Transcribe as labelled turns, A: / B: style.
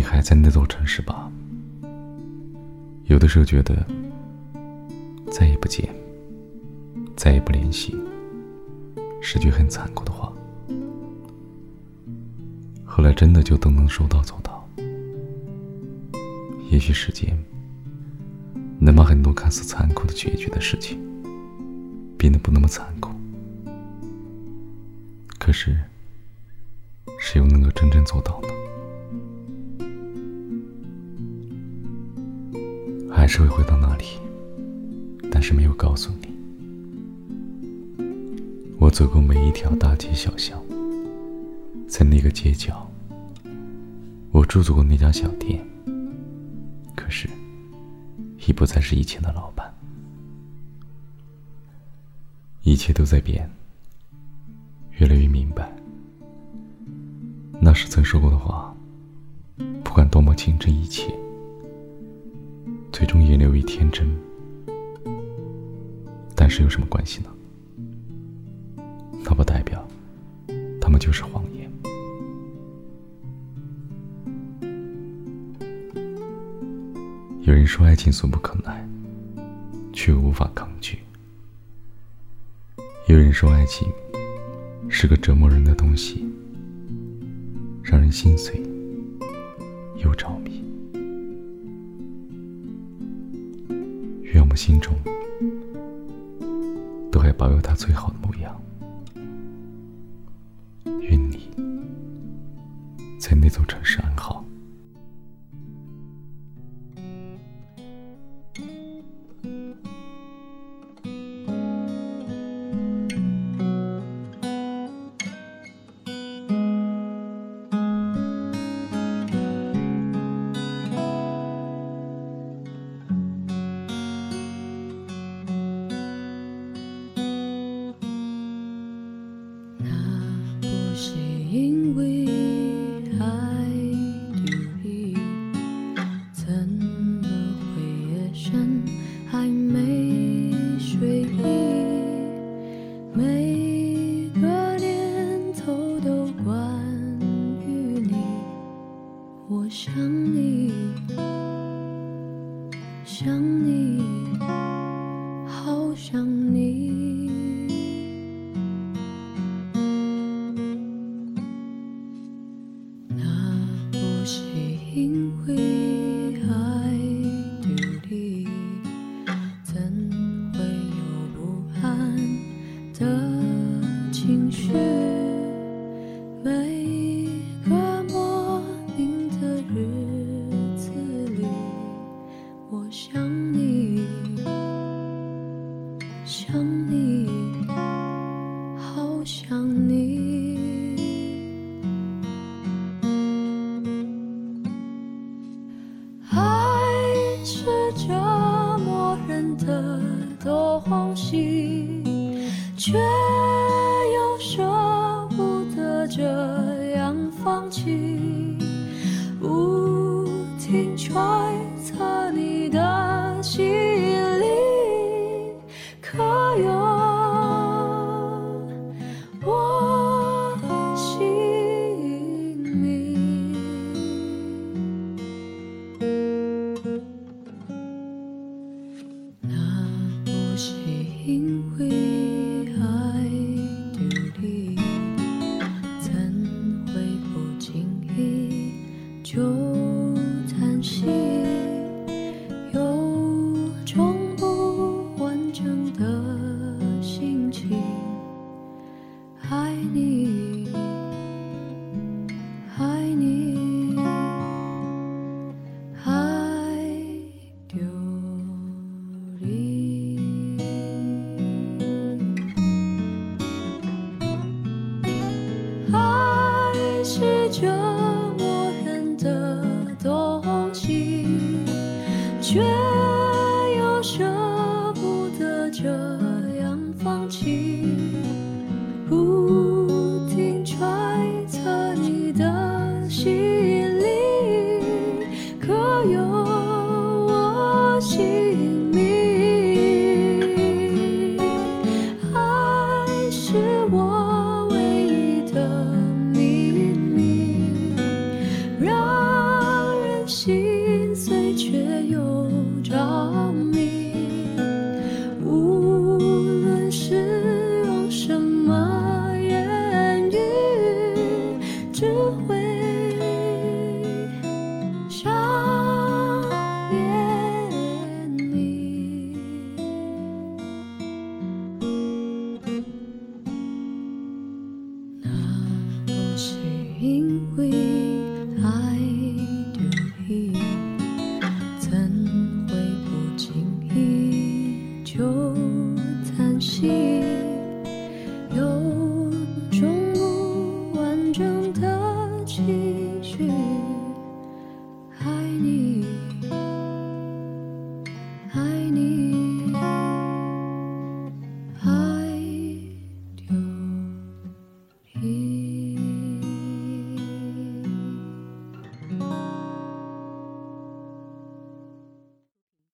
A: 你还在那座城市吧？有的时候觉得，再也不见，再也不联系，是句很残酷的话。后来真的就都能说到做到。也许时间能把很多看似残酷的决绝的事情变得不那么残酷，可是谁又能够真正做到呢？是会回到那里，但是没有告诉你。我走过每一条大街小巷，在那个街角。我驻足过那家小店，可是已不再是以前的老板。一切都在变，越来越明白。那时曾说过的话，不管多么情真意切，最终也流于天真。但是有什么关系呢？那不代表他们就是谎言。有人说爱情俗不可耐，却无法抗拒；有人说爱情是个折磨人的东西，让人心碎又着迷。我心中都还保有他最好的模样。愿你在那座城市安好。
B: 却又舍不得这样放弃。爱你，爱你，爱丢离。爱是折磨人的东西，却心